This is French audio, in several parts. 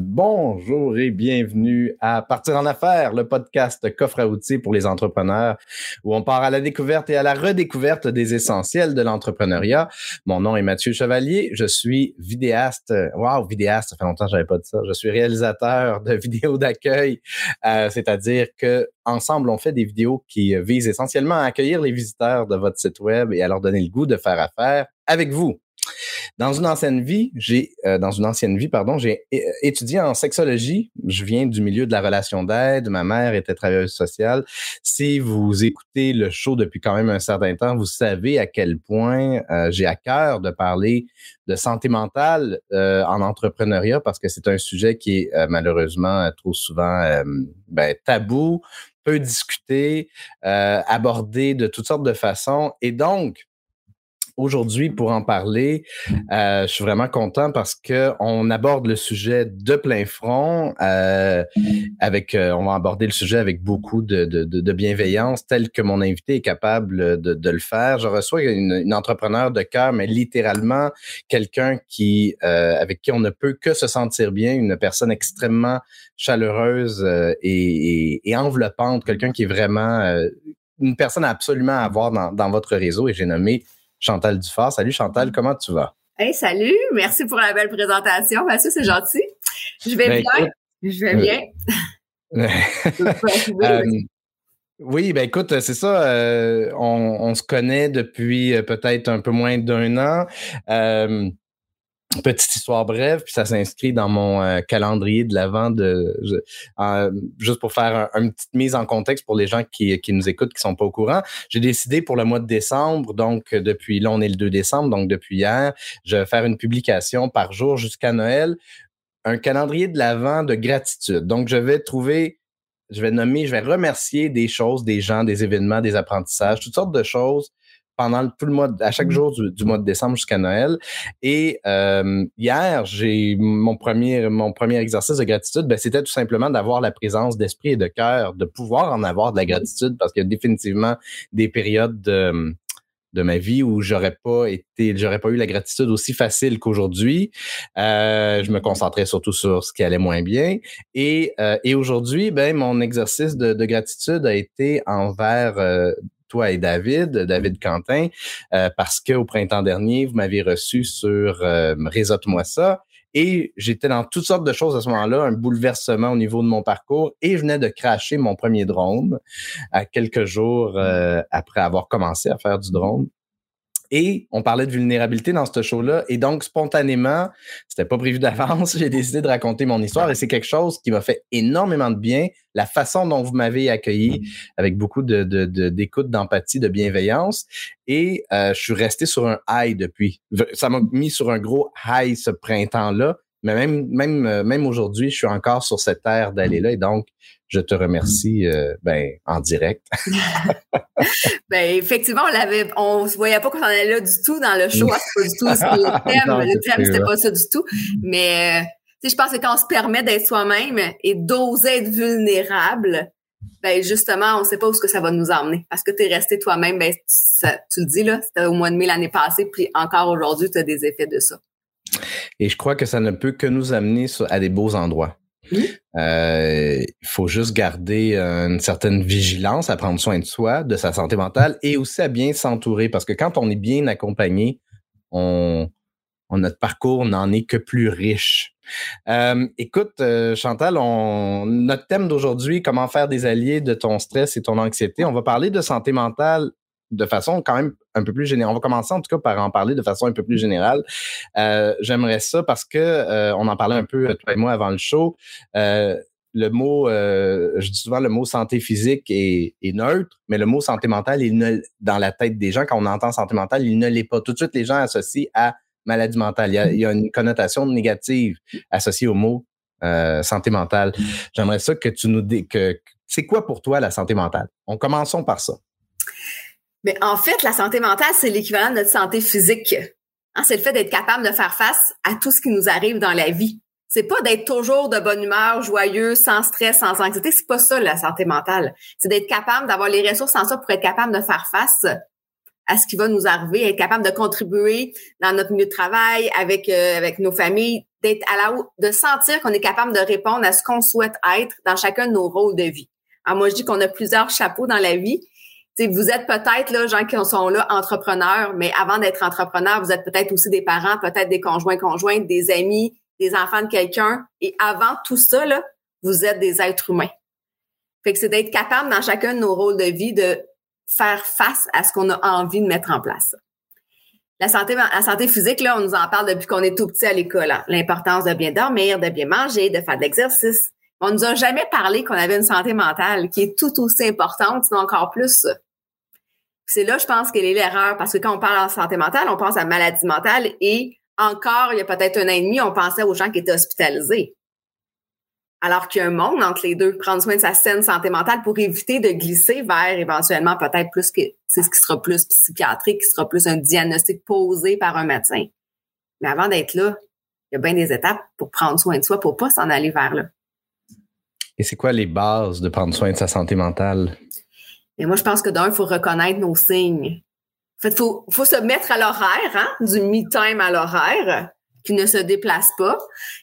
Bonjour et bienvenue à Partir en affaires, le podcast coffre à outils pour les entrepreneurs où on part à la découverte et à la redécouverte des essentiels de l'entrepreneuriat. Mon nom est Mathieu Chevalier, je suis vidéaste. Wow, vidéaste, ça fait longtemps que j'avais pas dit ça. Je suis réalisateur de vidéos d'accueil, euh, c'est-à-dire que ensemble on fait des vidéos qui visent essentiellement à accueillir les visiteurs de votre site web et à leur donner le goût de faire affaire avec vous. Dans une ancienne vie, j'ai euh, dans une ancienne vie, pardon, j'ai étudié en sexologie. Je viens du milieu de la relation d'aide. Ma mère était travailleuse sociale. Si vous écoutez le show depuis quand même un certain temps, vous savez à quel point euh, j'ai à cœur de parler de santé mentale euh, en entrepreneuriat parce que c'est un sujet qui est malheureusement trop souvent ben, tabou, peu discuté, abordé de toutes sortes de façons. Et donc, aujourd'hui pour en parler. Euh, je suis vraiment content parce que on aborde le sujet de plein front. Euh, avec, euh, on va aborder le sujet avec beaucoup de, de, bienveillance, tel que mon invité est capable de, de le faire. Je reçois une, entrepreneur de cœur, mais littéralement quelqu'un qui, avec qui on ne peut que se sentir bien, une personne extrêmement chaleureuse et, et, enveloppante, quelqu'un qui est vraiment une personne absolument à avoir dans, dans votre réseau. Et j'ai nommé Chantal Dufort. Salut Chantal, comment tu vas? Hey, salut, merci pour la belle présentation. Mathieu, c'est gentil. Je vais ben, bien. je vais bien. Euh, oui, ben écoute, c'est ça. Euh, on, se connaît depuis euh, peut-être un peu moins d'un an. Petite histoire brève, puis ça s'inscrit dans mon euh, calendrier de l'avant de juste pour faire une petite mise en contexte pour les gens qui, nous écoutent qui sont pas au courant. J'ai décidé pour le mois de décembre, donc depuis là on est le 2 décembre, donc depuis hier, je vais faire une publication par jour jusqu'à Noël, un calendrier de l'avant de gratitude. Donc je vais trouver je vais nommer, je vais remercier des choses, des gens, des événements, des apprentissages, toutes sortes de choses pendant tout le mois, à chaque mmh. jour du, mois de décembre jusqu'à Noël. Et euh, hier, j'ai mon premier, mon premier exercice de gratitude, ben, c'était tout simplement d'avoir la présence d'esprit et de cœur, de pouvoir en avoir de la gratitude, parce qu'il y a définitivement des périodes de, de ma vie où j'aurais pas été, j'aurais pas eu la gratitude aussi facile qu'aujourd'hui. Euh, je me concentrais surtout sur ce qui allait moins bien. Et, euh, et aujourd'hui, ben mon exercice de, de, gratitude a été envers euh, toi et David, David Quentin, euh, parce qu'au printemps dernier, vous m'avez reçu sur euh, Réseaute-moi ça. Et j'étais dans toutes sortes de choses à ce moment-là, un bouleversement au niveau de mon parcours. Et je venais de cracher mon premier drone à quelques jours euh, après avoir commencé à faire du drone. Et on parlait de vulnérabilité dans ce show-là. Et donc, spontanément, c'était pas prévu d'avance, j'ai décidé de raconter mon histoire. Et c'est quelque chose qui m'a fait énormément de bien. La façon dont vous m'avez accueilli avec beaucoup de, d'écoute, d'empathie, de bienveillance. Et euh, je suis resté sur un high depuis. Ça m'a mis sur un gros high ce printemps-là. Mais même, même, euh, même aujourd'hui, je suis encore sur cette terre d'aller là. Et donc, je te remercie euh, ben, en direct. ben, effectivement, on l'avait, on se voyait pas qu'on en allait là du tout dans le show. C'est pas du tout le thème. le thème, c'était pas ça du tout. Mais, euh, je pense que quand on se permet d'être soi-même et d'oser être vulnérable, ben justement, on sait pas où ce que ça va nous emmener. Parce que tu es resté toi-même, ben, tu le dis là, c'était au mois de mai l'année passée, puis encore aujourd'hui, tu as des effets de ça. Et je crois que ça ne peut que nous amener à des beaux endroits. Euh, il faut juste garder une certaine vigilance à prendre soin de soi, de sa santé mentale et aussi à bien s'entourer parce que quand on est bien accompagné, on, notre parcours n'en est que plus riche. Euh, écoute, euh, Chantal, on, notre thème d'aujourd'hui, comment faire des alliés de ton stress et ton anxiété. On va parler de santé mentale de façon quand même un peu plus générale. On va commencer en tout cas par en parler de façon un peu plus générale. Euh, j'aimerais ça parce que euh, on en parlait un peu toi et moi avant le show. Euh, le mot, je dis souvent le mot santé physique est, neutre, mais le mot santé mentale, il ne, dans la tête des gens, quand on entend santé mentale, il ne l'est pas. Tout de suite, les gens associent à maladie mentale. Il y a, une connotation négative associée au mot santé mentale. J'aimerais ça que tu nous dis que c'est quoi pour toi la santé mentale? On commençons par ça. Mais en fait, la santé mentale, c'est l'équivalent de notre santé physique. Hein, c'est le fait d'être capable de faire face à tout ce qui nous arrive dans la vie. C'est pas d'être toujours de bonne humeur, joyeux, sans stress, sans anxiété. C'est pas ça la santé mentale. C'est d'être capable d'avoir les ressources en soi pour être capable de faire face à ce qui va nous arriver, être capable de contribuer dans notre milieu de travail, avec euh, avec nos familles, d'être à la de sentir qu'on est capable de répondre à ce qu'on souhaite être dans chacun de nos rôles de vie. Alors moi, je dis qu'on a plusieurs chapeaux dans la vie. Vous êtes peut-être là, gens qui sont là, entrepreneurs, mais avant d'être entrepreneur, vous êtes peut-être aussi des parents, peut-être des conjoints, conjointes, des amis, des enfants de quelqu'un. Et avant tout ça, là, vous êtes des êtres humains. Fait que c'est d'être capable dans chacun de nos rôles de vie de faire face à ce qu'on a envie de mettre en place. La santé, la santé physique, là, on nous en parle depuis qu'on est tout petit à l'école. Hein. L'importance de bien dormir, de bien manger, de faire de l'exercice. On nous a jamais parlé qu'on avait une santé mentale qui est tout aussi importante, sinon encore plus. C'est là, je pense, qu'elle est l'erreur, parce que quand on parle de santé mentale, on pense à maladie mentale et encore, il y a peut-être un an et demi, on pensait aux gens qui étaient hospitalisés. Alors qu'il y a un monde entre les deux, prendre soin de sa saine santé mentale pour éviter de glisser vers éventuellement peut-être plus que c'est ce qui sera plus psychiatrique, qui sera plus un diagnostic posé par un médecin. Mais avant d'être là, il y a bien des étapes pour prendre soin de soi pour pas s'en aller vers là. Et c'est quoi les bases de prendre soin de sa santé mentale? Et moi, je pense que d'un, il faut reconnaître nos signes. En fait, faut, faut se mettre à l'horaire, hein, du me-time à l'horaire, qui ne se déplace pas.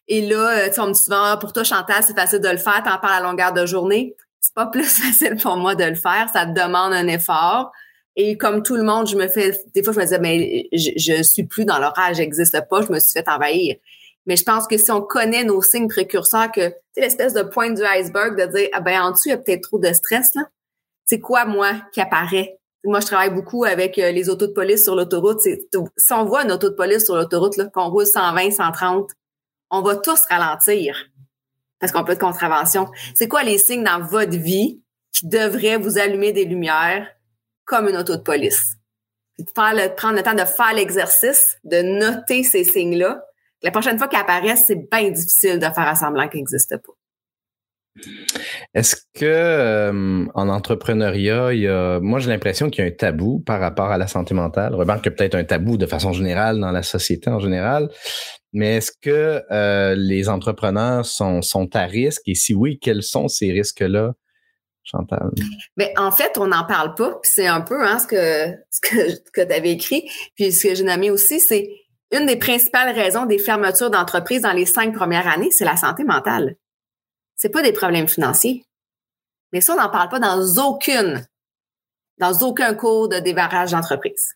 Et là, euh, tu on me dit souvent, pour toi, Chantal, c'est facile de le faire, t'en parles à longueur de journée. C'est pas plus facile pour moi de le faire, ça demande un effort. Et comme tout le monde, je me fais, des fois, je me disais, mais je, je suis plus dans l'horaire, j'existe pas, je me suis fait envahir. Mais je pense que si on connaît nos signes précurseurs, que c'est l'espèce de pointe du iceberg de dire, ah ben en dessous, il y a peut-être trop de stress, là. C'est quoi, moi, qui apparaît? Moi, je travaille beaucoup avec euh, les autos de police sur l'autoroute. Si on voit une auto de police sur l'autoroute, qu'on roule 120, 130, on va tous ralentir parce qu'on peut de contravention. C'est quoi les signes dans votre vie qui devraient vous allumer des lumières comme une auto de police? prendre le temps de faire l'exercice, de noter ces signes-là. La prochaine fois qu'ils apparaissent, c'est bien difficile de faire semblant qu'ils n'existent pas. Est-ce que en entrepreneuriat, il y a, moi j'ai l'impression qu'il y a un tabou par rapport à la santé mentale. Remarque a peut-être un tabou de façon générale dans la société en général. Mais est-ce que les entrepreneurs sont, à risque? Et si oui, quels sont ces risques-là, Chantal? Mais en fait, on n'en parle pas. C'est un peu hein, ce que ce que, que tu avais écrit. Puis ce que j'ai nommé aussi, c'est une des principales raisons des fermetures d'entreprises dans les cinq premières années, c'est la santé mentale c'est pas des problèmes financiers. Mais ça, on n'en parle pas dans aucune, dans aucun cours de débarrage d'entreprise.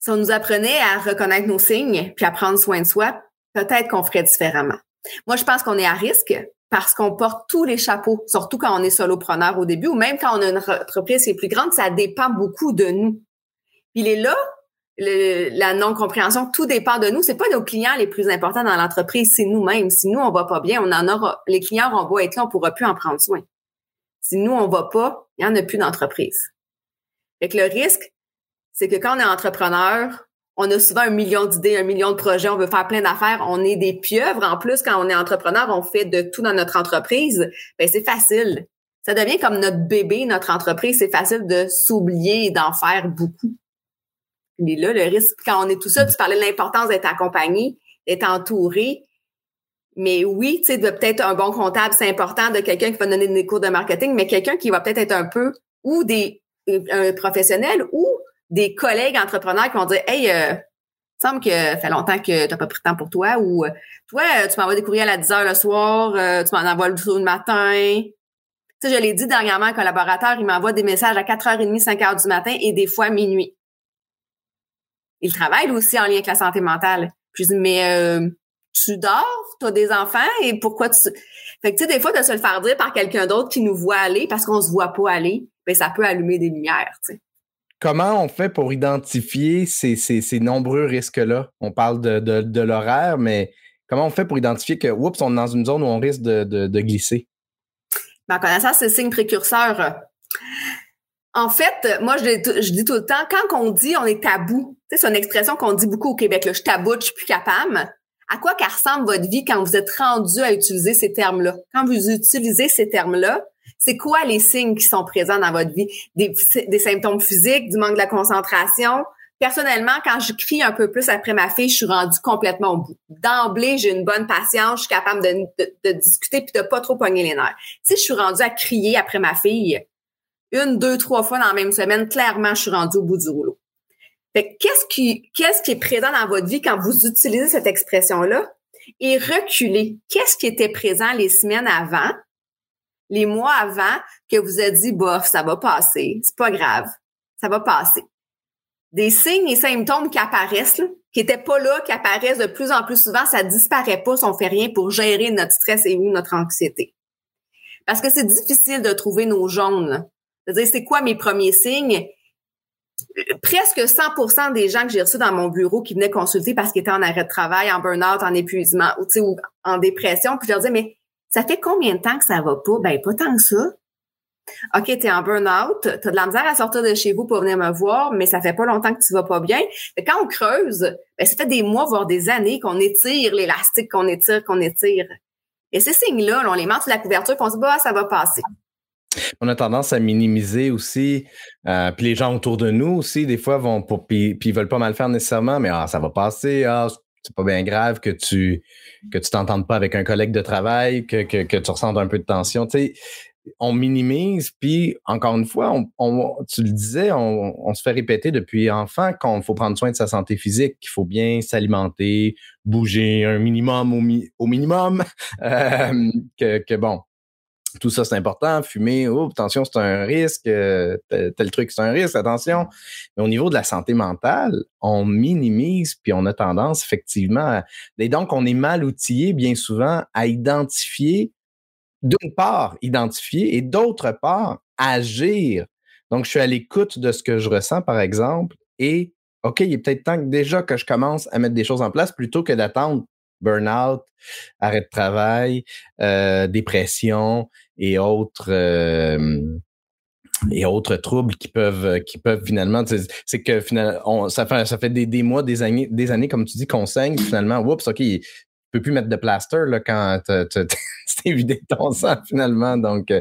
Si on nous apprenait à reconnaître nos signes puis à prendre soin de soi, peut-être qu'on ferait différemment. Moi, je pense qu'on est à risque parce qu'on porte tous les chapeaux, surtout quand on est solopreneur au début ou même quand on a une entreprise qui est plus grande, ça dépend beaucoup de nous. Il est là la non-compréhension, tout dépend de nous. C'est pas nos clients les plus importants dans l'entreprise, c'est nous-mêmes. Si nous, on va pas bien, on en aura, les clients vont beau être là, on pourra plus en prendre soin. Si nous, on va pas, il y en a plus d'entreprise. Fait que le risque, c'est que quand on est entrepreneur, on a souvent un million d'idées, un million de projets, on veut faire plein d'affaires, on est des pieuvres. En plus, quand on est entrepreneur, on fait de tout dans notre entreprise. Ben, c'est facile. Ça devient comme notre bébé, notre entreprise. C'est facile de s'oublier et d'en faire beaucoup. Mais là, le risque, quand on est tout seul, tu parlais de l'importance d'être accompagné, d'être entouré. Mais oui, tu sais, de peut-être un bon comptable, c'est important de quelqu'un qui va donner des cours de marketing, mais quelqu'un qui va peut-être être un peu ou des un professionnel ou des collègues entrepreneurs qui vont dire Hey, euh, il semble que ça fait longtemps que tu n'as pas pris de temps pour toi ou toi, tu m'envoies des courriels à 10 heures le soir, euh, tu m'en envoies le jour le matin. Tu sais, je l'ai dit dernièrement, un collaborateur, il m'envoie des messages à 4h30, 5h du matin et des fois minuit il travaille aussi en lien avec la santé mentale. je dis, mais euh, tu dors, tu as des enfants? Et pourquoi tu... Fait que tu sais, des fois, de se le faire dire par quelqu'un d'autre qui nous voit aller parce qu'on se voit pas aller, ben ça peut allumer des lumières, tu sais. Comment on fait pour identifier ces, ces, nombreux risques-là? On parle de, de, l'horaire, mais comment on fait pour identifier que, oups, on est dans une zone où on risque de, de, glisser? Ben, en connaissant ces signes précurseurs, en fait, moi, je, dis tout le temps, quand on dit on est tabou, c'est une expression qu'on dit beaucoup au Québec, là, je taboute, je suis plus capable. À quoi qu'elle ressemble votre vie quand vous êtes rendu à utiliser ces termes-là? Quand vous utilisez ces termes-là, c'est quoi les signes qui sont présents dans votre vie? Des, symptômes physiques, du manque de la concentration? Personnellement, quand je crie un peu plus après ma fille, je suis rendue complètement au bout. D'emblée, j'ai une bonne patience, je suis capable de, de, discuter puis de pas trop pogner les nerfs. Si je suis rendue à crier après ma fille, une, deux, trois fois dans la même semaine, clairement, je suis rendue au bout du rouleau. Fait qu'est-ce qui, qu'est-ce qui est présent dans votre vie quand vous utilisez cette expression-là? et reculer. Qu'est-ce qui était présent les semaines avant, les mois avant, que vous avez dit, bof, ça va passer, c'est pas grave, ça va passer. Des signes et symptômes qui apparaissent, qui étaient pas là, qui apparaissent de plus en plus souvent, ça disparaît pas si on fait rien pour gérer notre stress et ou notre anxiété. Parce que c'est difficile de trouver nos jaunes. C'est-à-dire, c'est quoi mes premiers signes? presque 100% des gens que j'ai reçus dans mon bureau qui venaient consulter parce qu'ils étaient en arrêt de travail, en burn-out, en épuisement ou, ou en dépression, puis je leur disais, mais ça fait combien de temps que ça va pas? Ben, pas tant que ça. OK, tu es en burn-out, tu as de la misère à sortir de chez vous pour venir me voir, mais ça fait pas longtemps que tu vas pas bien. quand on creuse, ben, ça fait des mois, voire des années qu'on étire l'élastique, qu'on étire, qu'on étire. Et ces signes-là, on les met sous la couverture, puis on se dit, bah, ça va passer. On a tendance à minimiser aussi, euh, puis les gens autour de nous aussi, des fois, vont pour, puis, ils veulent pas mal faire nécessairement, mais ah, ça va passer, ah, c'est pas bien grave que tu que tu t'entendes pas avec un collègue de travail, que, que, que tu ressentes un peu de tension. On minimise, puis encore une fois, tu le disais, on, se fait répéter depuis enfant qu'il faut prendre soin de sa santé physique, qu'il faut bien s'alimenter, bouger un minimum au, minimum, euh, que bon, tout ça, c'est important. Fumer, oh, attention, c'est un risque. Euh, tel, truc, c'est un risque, attention. Mais au niveau de la santé mentale, on minimise, puis on a tendance, effectivement, à... et donc, on est mal outillé, bien souvent, à identifier, d'une part, identifier, et d'autre part, agir. Donc, je suis à l'écoute de ce que je ressens, par exemple, et OK, il est peut-être temps que déjà que je commence à mettre des choses en place plutôt que d'attendre burn-out, arrêt de travail, euh, dépression et autres euh, et autres troubles qui peuvent qui peuvent finalement c'est que finalement ça fait ça fait des, des, mois des années des années comme tu dis qu'on saigne finalement oups ok il peut plus mettre de plaster là quand t'es vidé ton sang finalement donc euh,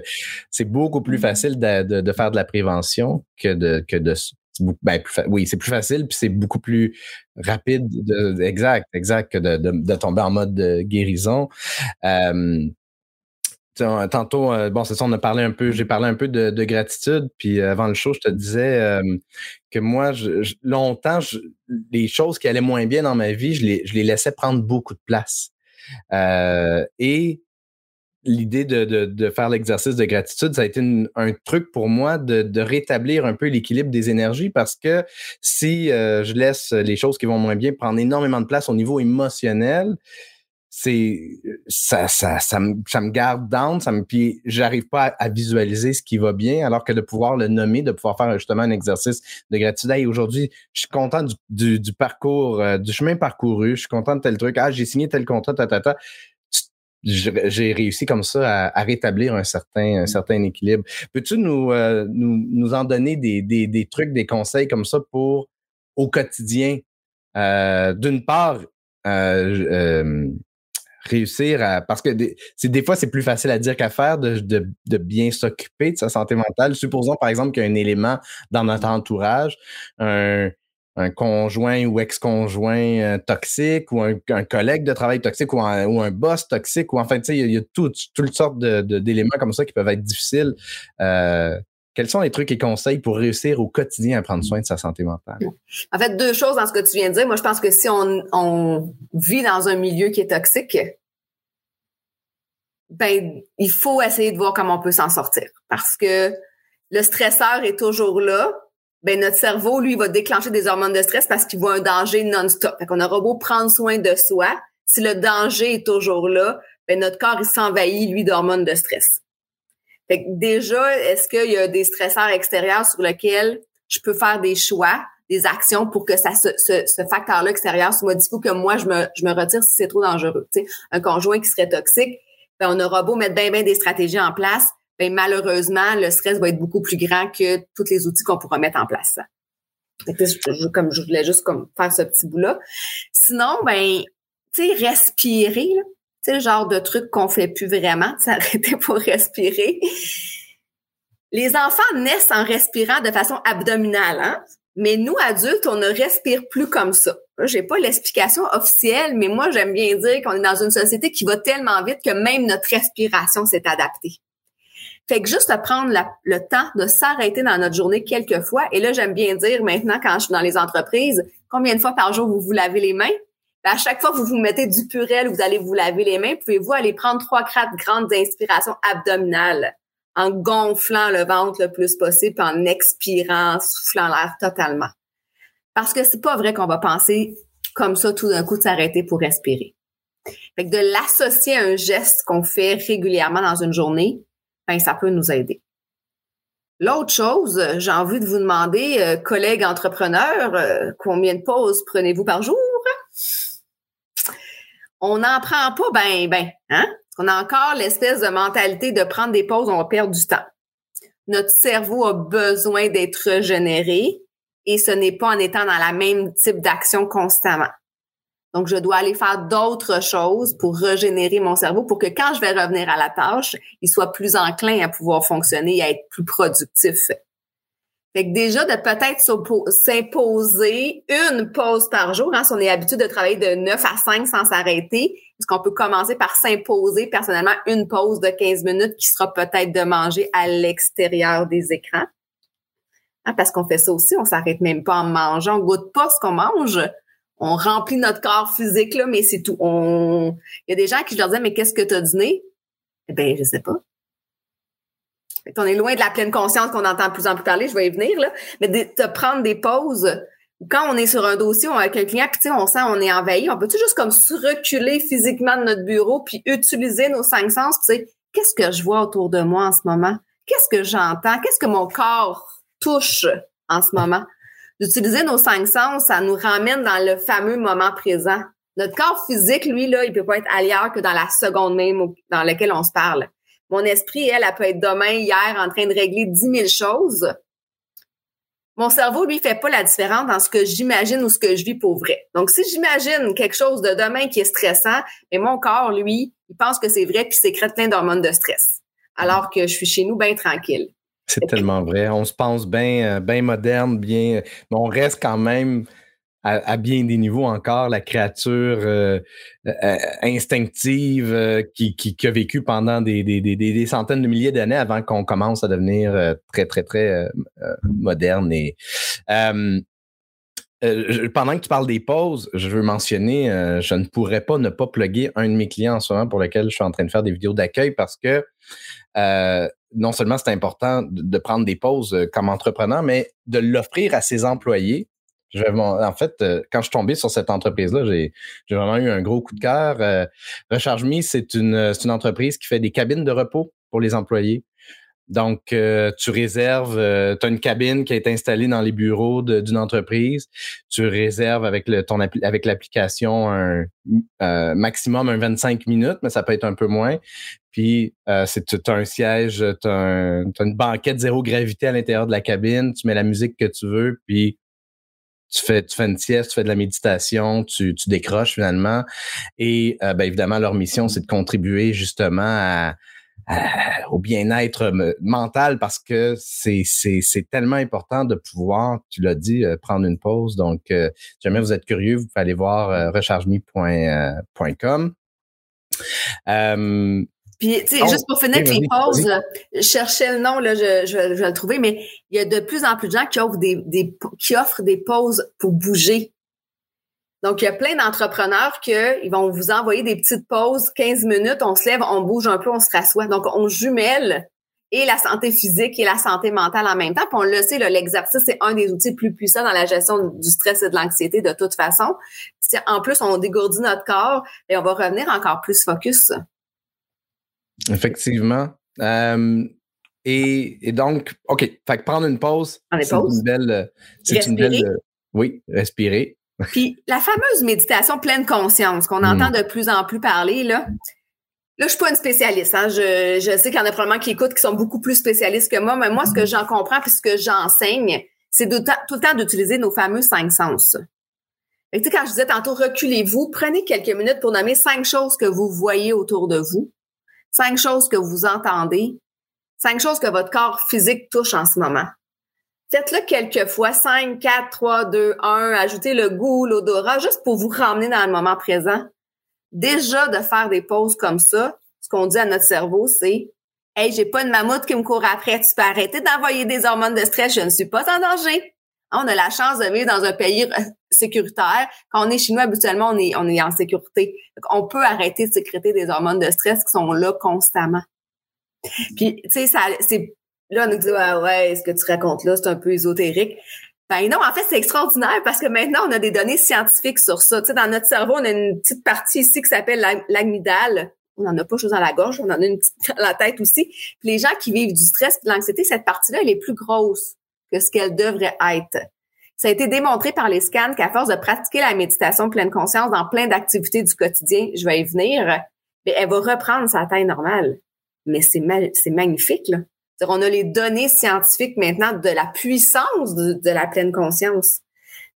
c'est beaucoup plus facile de, de, de, faire de la prévention que de que de ben, oui, c'est plus facile, puis c'est beaucoup plus rapide, de, exact, exact, que de, de, tomber en mode de guérison. Euh, tantôt, euh, bon, c'est ça, on a parlé un peu, j'ai parlé un peu de, de gratitude, puis euh, avant le show, je te disais euh, que moi, je, longtemps, les choses qui allaient moins bien dans ma vie, je les, je les laissais prendre beaucoup de place. et l'idée de, de, faire l'exercice de gratitude, ça a été un truc pour moi de, de rétablir un peu l'équilibre des énergies parce que si je laisse les choses qui vont moins bien prendre énormément de place au niveau émotionnel, c'est ça, ça, ça, me, ça me garde down, ça me puis j'arrive pas à, visualiser ce qui va bien, alors que de pouvoir le nommer, de pouvoir faire justement un exercice de gratitude. Hey, aujourd'hui, je suis content du, du, du parcours, euh, du chemin parcouru, je suis content de tel truc. Ah, j'ai signé tel contrat, ta, ta, ta j'ai réussi comme ça à, rétablir un certain, un mmh. certain équilibre. Peux-tu nous, euh, nous, nous, en donner des, des, des, trucs, des conseils comme ça pour au quotidien? Euh, D'une part, euh, euh réussir à parce que c'est des fois c'est plus facile à dire qu'à faire de, de, bien s'occuper de sa santé mentale. Supposons par exemple qu'il y a un élément dans notre entourage, un, un conjoint ou ex-conjoint euh, toxique ou un, collègue de travail toxique ou un, ou un boss toxique ou enfin tu sais il y, a toutes sortes d'éléments comme ça qui peuvent être difficiles euh, quels sont les trucs et conseils pour réussir au quotidien à prendre soin de sa santé mentale? En fait, deux choses dans ce que tu viens de dire. Moi, je pense que si on, on vit dans un milieu qui est toxique, ben, il faut essayer de voir comment on peut s'en sortir. Parce que le stresseur est toujours là, ben notre cerveau, lui, va déclencher des hormones de stress parce qu'il voit un danger non-stop. Fait qu'on aura beau prendre soin de soi, si le danger est toujours là, ben notre corps, il s'envahit, lui, d'hormones de stress. Fait que déjà, est-ce qu'il y a des stresseurs extérieurs sur lesquels je peux faire des choix, des actions pour que ça, ce, ce, facteur-là extérieur se modifie ou que moi, je me, je me retire si c'est trop dangereux? sais, un conjoint qui serait toxique, ben on aura beau mettre bien, bien des stratégies en place, ben malheureusement, le stress va être beaucoup plus grand que tous les outils qu'on pourra mettre en place. comme je voulais juste comme faire ce petit bout-là. Sinon, ben, tu sais, respirer, tu sais, le genre de truc qu'on fait plus vraiment, s'arrêter pour respirer. Les enfants naissent en respirant de façon abdominale, hein? Mais nous, adultes, on ne respire plus comme ça. J'ai pas l'explication officielle, mais moi, j'aime bien dire qu'on est dans une société qui va tellement vite que même notre respiration s'est adaptée. Fait que juste de prendre le temps de s'arrêter dans notre journée quelques fois. Et là, j'aime bien dire maintenant, quand je suis dans les entreprises, combien de fois par jour vous vous lavez les mains? Ben, à chaque fois que vous vous mettez du purel, vous allez vous laver les mains, pouvez-vous aller prendre trois, quatre grandes inspirations abdominales en gonflant le ventre le plus possible, en expirant, en soufflant l'air totalement? Parce que c'est pas vrai qu'on va penser comme ça tout d'un coup de s'arrêter pour respirer. Fait que de l'associer à un geste qu'on fait régulièrement dans une journée, ben ça peut nous aider. L'autre chose, j'ai envie de vous demander, euh, collègues entrepreneurs, euh, combien de pauses prenez-vous par jour? On n'en prend pas ben ben, hein? On a encore l'espèce de mentalité de prendre des pauses, on va perdre du temps. Notre cerveau a besoin d'être régénéré et ce n'est pas en étant dans la même type d'action constamment. Donc, je dois aller faire d'autres choses pour régénérer mon cerveau pour que quand je vais revenir à la tâche, il soit plus enclin à pouvoir fonctionner et à être plus productif. Fait que déjà, de peut-être s'imposer une pause par jour, hein, si on est habitué de travailler de 9 à 5 sans s'arrêter, est-ce qu'on peut commencer par s'imposer personnellement une pause de 15 minutes qui sera peut-être de manger à l'extérieur des écrans? Hein, parce qu'on fait ça aussi, on s'arrête même pas en mangeant, on goûte pas ce qu'on mange. On remplit notre corps physique, là, mais c'est tout. On... Il y a des gens qui je leur disais, mais qu'est-ce que tu as dîné? Eh bien, je sais pas. On est loin de la pleine conscience qu'on entend de plus en plus parler, je vais y venir, là. Mais de, prendre des pauses. Quand on est sur un dossier on, avec un client, puis on sent on est envahi, on peut-tu juste comme se reculer physiquement de notre bureau, puis utiliser nos cinq sens, puis qu'est-ce que je vois autour de moi en ce moment? Qu'est-ce que j'entends? Qu'est-ce que mon corps touche en ce moment? D'utiliser nos cinq sens, ça nous ramène dans le fameux moment présent. Notre corps physique, lui, là, il peut pas être ailleurs que dans la seconde même dans laquelle on se parle. Mon esprit, elle, elle peut être demain, hier, en train de régler dix mille choses. Mon cerveau, lui, fait pas la différence dans ce que j'imagine ou ce que je vis pour vrai. Donc, si j'imagine quelque chose de demain qui est stressant, mon corps, lui, il pense que c'est vrai puis sécrète plein d'hormones de stress. Alors que je suis chez nous bien tranquille. C'est tellement vrai. On se pense bien bien moderne, bien, mais on reste quand même à, bien des niveaux encore la créature euh, euh, instinctive euh, qui, a vécu pendant des, centaines de milliers d'années avant qu'on commence à devenir très, très, très moderne. Pendant que tu parles des pauses, je veux mentionner, je ne pourrais pas ne pas plugger un de mes clients en ce moment pour lequel je suis en train de faire des vidéos d'accueil parce que non seulement c'est important de, prendre des pauses comme entrepreneur, mais de l'offrir à ses employés. En fait, euh, quand je suis tombé sur cette entreprise-là, j'ai vraiment eu un gros coup de cœur. Euh, Recharge Me, c'est une, entreprise qui fait des cabines de repos pour les employés. Donc, tu réserves, tu as une cabine qui est installée dans les bureaux d'une entreprise. Tu réserves avec ton avec l'application un maximum un 25 minutes, mais ça peut être un peu moins. Puis, euh, c'est tu as un siège, tu as, une banquette zéro gravité à l'intérieur de la cabine, tu mets la musique que tu veux, puis tu fais, tu fais une sieste, tu fais de la méditation, tu, tu décroches finalement. Et euh, ben, évidemment, leur mission, c'est de contribuer justement à, au bien-être mental parce que c'est, c'est, c'est tellement important de pouvoir, tu l'as dit, euh, prendre une pause. Donc, si jamais vous êtes curieux, vous pouvez aller voir rechargeme.com. Puis, tu sais, oh, juste pour finir avec les pauses, je cherchais le nom, là, je, je, vais le trouver, mais il y a de plus en plus de gens qui offrent des, des qui offrent des pauses pour bouger. Donc, il y a plein d'entrepreneurs qui ils vont vous envoyer des petites pauses, 15 minutes, on se lève, on bouge un peu, on se rassoit. Donc, on jumelle et la santé physique et la santé mentale en même temps. Puis on le sait, l'exercice, c'est un des outils plus puissants dans la gestion du stress et de l'anxiété de toute façon. En plus, on dégourdit notre corps et on va revenir encore plus focus. Effectivement. Euh, et, donc, OK, fait que prendre une pause, c'est une belle. C'est une belle. Euh, oui, respirer. Puis la fameuse méditation pleine conscience qu'on entend hmm. de plus en plus parler, là. Là, je suis pas une spécialiste. Hein. Je, je sais qu'il y en a probablement qui écoutent qui sont beaucoup plus spécialistes que moi, mais moi, ce que j'en comprends puis ce que j'enseigne, c'est tout le temps d'utiliser nos fameux cinq sens. Et tu sais, quand je disais tantôt, reculez-vous, prenez quelques minutes pour nommer cinq choses que vous voyez autour de vous cinq choses que vous entendez, cinq choses que votre corps physique touche en ce moment. Faites-le quelques fois, 5, 4, 3, 2, 1, ajoutez le goût, l'odorat, juste pour vous ramener dans le moment présent. Déjà, de faire des pauses comme ça, ce qu'on dit à notre cerveau, c'est Hey, j'ai pas une mammouth qui me court après, tu peux arrêter d'envoyer des hormones de stress, je ne suis pas en danger. On a la chance de vivre dans un pays sécuritaire. Quand on est chinois, habituellement, on est, on est en sécurité. on peut arrêter de sécréter des hormones de stress qui sont là constamment. Puis, tu sais, là, on nous dit, ouais, ouais, ce que tu racontes là, c'est un peu ésotérique. Ben non, en fait, c'est extraordinaire parce que maintenant, on a des données scientifiques sur ça. Tu sais, dans notre cerveau, on a une petite partie ici qui s'appelle l'amygdale. On n'en a pas chose dans la gorge, on en a une petite dans la tête aussi. Puis les gens qui vivent du stress et de l'anxiété, cette partie-là, elle est plus grosse que ce qu'elle devrait être. Ça a été démontré par les scans qu'à force de pratiquer la méditation pleine conscience dans plein d'activités du quotidien, je vais y venir, mais elle va reprendre sa taille normale. Mais c'est c'est magnifique, là. On a les données scientifiques maintenant de la puissance de, la pleine conscience.